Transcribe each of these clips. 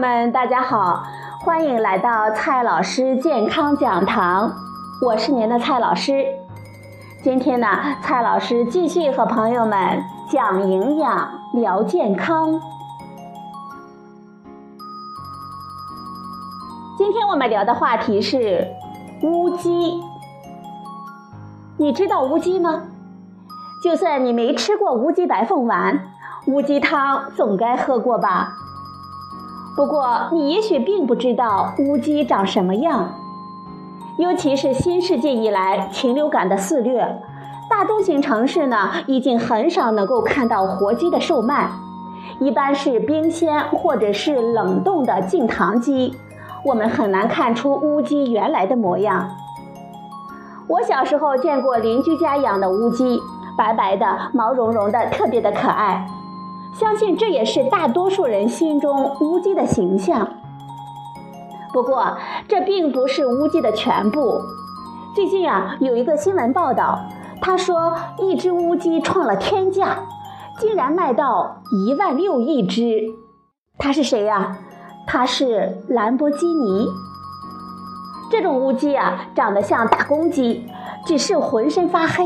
们大家好，欢迎来到蔡老师健康讲堂，我是您的蔡老师。今天呢，蔡老师继续和朋友们讲营养、聊健康。今天我们聊的话题是乌鸡。你知道乌鸡吗？就算你没吃过乌鸡白凤丸，乌鸡汤总该喝过吧？不过，你也许并不知道乌鸡长什么样。尤其是新世纪以来禽流感的肆虐，大中型城市呢已经很少能够看到活鸡的售卖，一般是冰鲜或者是冷冻的净糖鸡，我们很难看出乌鸡原来的模样。我小时候见过邻居家养的乌鸡，白白的，毛茸茸的，特别的可爱。相信这也是大多数人心中乌鸡的形象。不过，这并不是乌鸡的全部。最近啊，有一个新闻报道，他说一只乌鸡创了天价，竟然卖到一万六一只。它是谁呀？它是兰博基尼。这种乌鸡啊，长得像大公鸡，只是浑身发黑。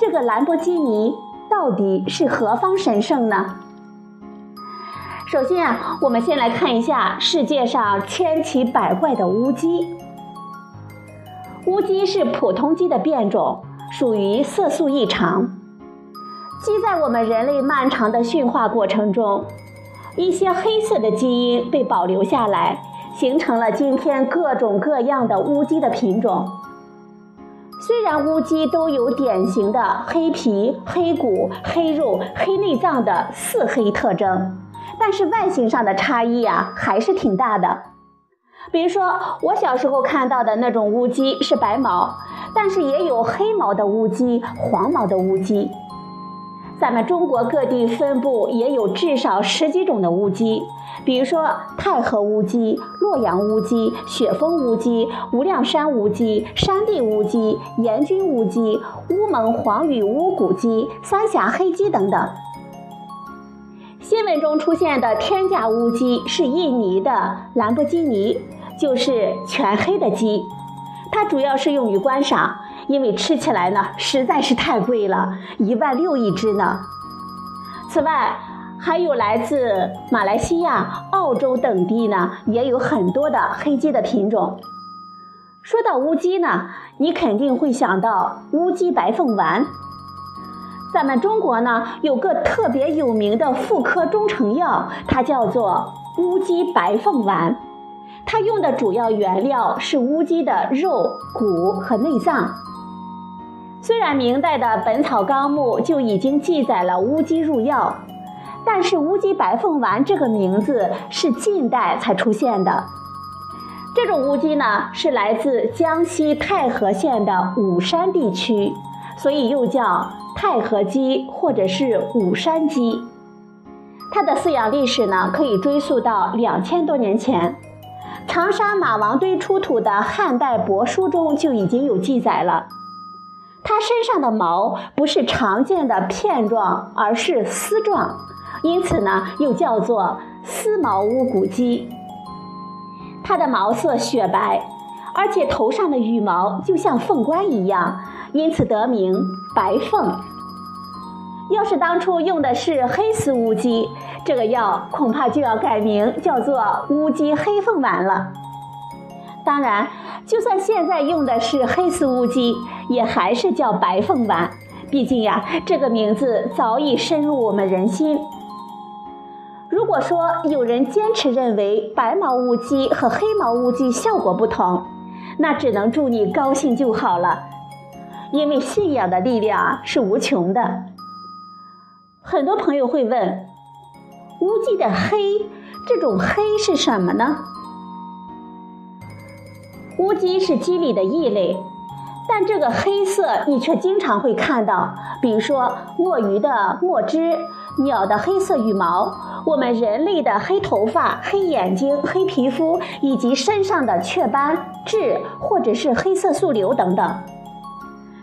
这个兰博基尼。到底是何方神圣呢？首先啊，我们先来看一下世界上千奇百怪的乌鸡。乌鸡是普通鸡的变种，属于色素异常。鸡在我们人类漫长的驯化过程中，一些黑色的基因被保留下来，形成了今天各种各样的乌鸡的品种。虽然乌鸡都有典型的黑皮、黑骨、黑肉、黑内脏的四黑特征，但是外形上的差异啊还是挺大的。比如说，我小时候看到的那种乌鸡是白毛，但是也有黑毛的乌鸡、黄毛的乌鸡。咱们中国各地分布也有至少十几种的乌鸡，比如说太和乌鸡、洛阳乌鸡、雪峰乌鸡、无量山乌鸡、山地乌鸡、严菌乌鸡、乌蒙黄羽乌骨鸡、三峡黑鸡等等。新闻中出现的天价乌鸡是印尼的兰博基尼，就是全黑的鸡，它主要是用于观赏。因为吃起来呢实在是太贵了，一万六一只呢。此外，还有来自马来西亚、澳洲等地呢，也有很多的黑鸡的品种。说到乌鸡呢，你肯定会想到乌鸡白凤丸。咱们中国呢有个特别有名的妇科中成药，它叫做乌鸡白凤丸。它用的主要原料是乌鸡的肉、骨和内脏。虽然明代的《本草纲目》就已经记载了乌鸡入药，但是乌鸡白凤丸这个名字是近代才出现的。这种乌鸡呢是来自江西泰和县的武山地区，所以又叫泰和鸡或者是武山鸡。它的饲养历史呢可以追溯到两千多年前，长沙马王堆出土的汉代帛书中就已经有记载了。它身上的毛不是常见的片状，而是丝状，因此呢又叫做丝毛乌骨鸡。它的毛色雪白，而且头上的羽毛就像凤冠一样，因此得名白凤。要是当初用的是黑丝乌鸡，这个药恐怕就要改名叫做乌鸡黑凤丸了。当然，就算现在用的是黑丝乌鸡，也还是叫白凤丸。毕竟呀，这个名字早已深入我们人心。如果说有人坚持认为白毛乌鸡和黑毛乌鸡效果不同，那只能祝你高兴就好了。因为信仰的力量是无穷的。很多朋友会问，乌鸡的黑，这种黑是什么呢？乌鸡是鸡里的异类，但这个黑色你却经常会看到，比如说墨鱼的墨汁、鸟的黑色羽毛、我们人类的黑头发、黑眼睛、黑皮肤，以及身上的雀斑、痣或者是黑色素瘤等等。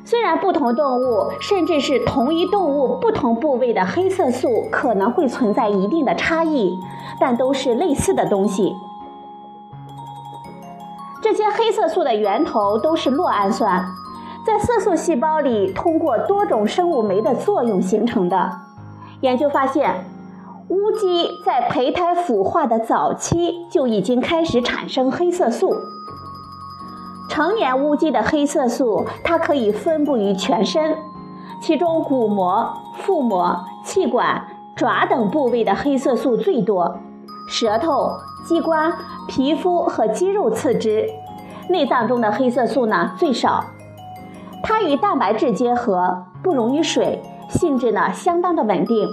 虽然不同动物，甚至是同一动物不同部位的黑色素可能会存在一定的差异，但都是类似的东西。这些黑色素的源头都是酪氨酸，在色素细胞里通过多种生物酶的作用形成的。研究发现，乌鸡在胚胎孵化的早期就已经开始产生黑色素。成年乌鸡的黑色素，它可以分布于全身，其中骨膜、腹膜、气管、爪等部位的黑色素最多，舌头、鸡冠、皮肤和肌肉次之，内脏中的黑色素呢最少。它与蛋白质结合，不溶于水，性质呢相当的稳定，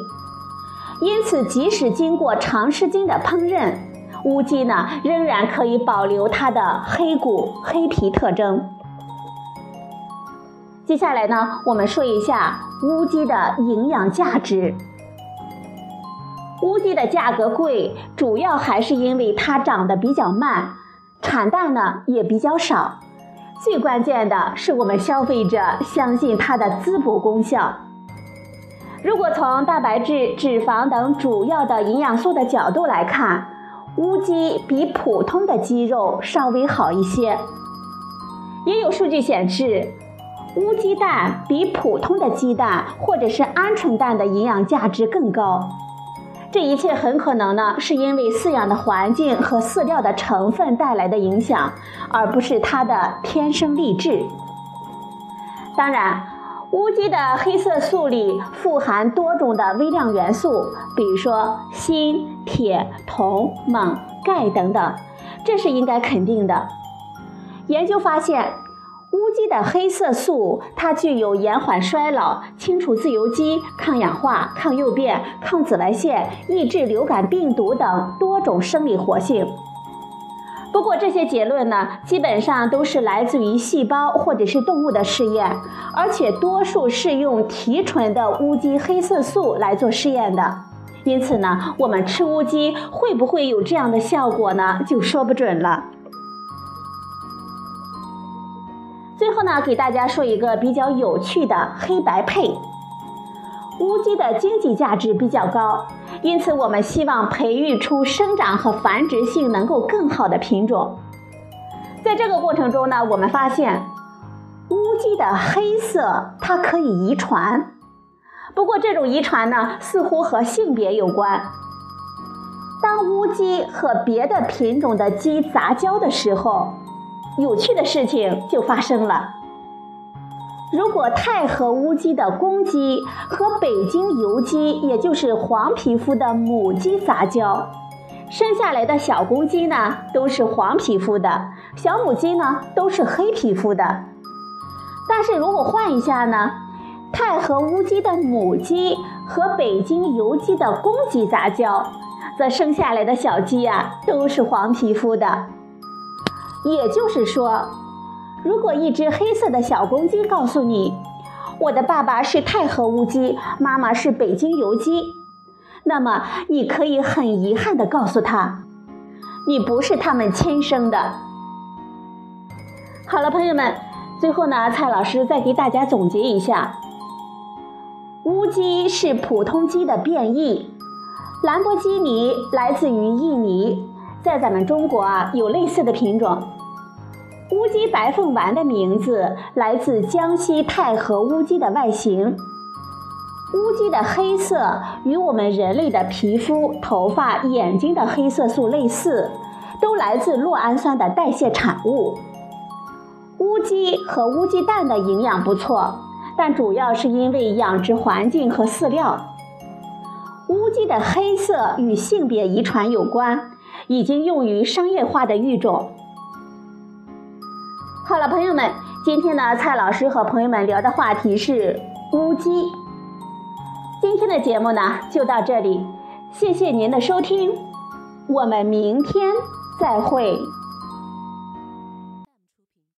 因此即使经过长时间的烹饪。乌鸡呢，仍然可以保留它的黑骨、黑皮特征。接下来呢，我们说一下乌鸡的营养价值。乌鸡的价格贵，主要还是因为它长得比较慢，产蛋呢也比较少。最关键的是，我们消费者相信它的滋补功效。如果从蛋白质、脂肪等主要的营养素的角度来看，乌鸡比普通的鸡肉稍微好一些，也有数据显示，乌鸡蛋比普通的鸡蛋或者是鹌鹑蛋的营养价值更高。这一切很可能呢，是因为饲养的环境和饲料的成分带来的影响，而不是它的天生丽质。当然。乌鸡的黑色素里富含多种的微量元素，比如说锌、铁、铜、锰、钙等等，这是应该肯定的。研究发现，乌鸡的黑色素它具有延缓衰老、清除自由基、抗氧化、抗诱变、抗紫外线、抑制流感病毒等多种生理活性。不过这些结论呢，基本上都是来自于细胞或者是动物的试验，而且多数是用提纯的乌鸡黑色素来做试验的。因此呢，我们吃乌鸡会不会有这样的效果呢？就说不准了。后呢，给大家说一个比较有趣的黑白配。乌鸡的经济价值比较高，因此我们希望培育出生长和繁殖性能够更好的品种。在这个过程中呢，我们发现乌鸡的黑色它可以遗传，不过这种遗传呢似乎和性别有关。当乌鸡和别的品种的鸡杂交的时候，有趣的事情就发生了。如果太和乌鸡的公鸡和北京油鸡，也就是黄皮肤的母鸡杂交，生下来的小公鸡呢都是黄皮肤的，小母鸡呢都是黑皮肤的。但是如果换一下呢，太和乌鸡的母鸡和北京油鸡的公鸡杂交，则生下来的小鸡呀都是黄皮肤的。也就是说。如果一只黑色的小公鸡告诉你，我的爸爸是太和乌鸡，妈妈是北京油鸡，那么你可以很遗憾地告诉他，你不是他们亲生的。好了，朋友们，最后呢，蔡老师再给大家总结一下：乌鸡是普通鸡的变异，兰博基尼来自于印尼，在咱们中国啊有类似的品种。乌鸡白凤丸的名字来自江西太和乌鸡的外形。乌鸡的黑色与我们人类的皮肤、头发、眼睛的黑色素类似，都来自酪氨酸的代谢产物。乌鸡和乌鸡蛋的营养不错，但主要是因为养殖环境和饲料。乌鸡的黑色与性别遗传有关，已经用于商业化的育种。好了，朋友们，今天呢，蔡老师和朋友们聊的话题是乌鸡。今天的节目呢，就到这里，谢谢您的收听，我们明天再会。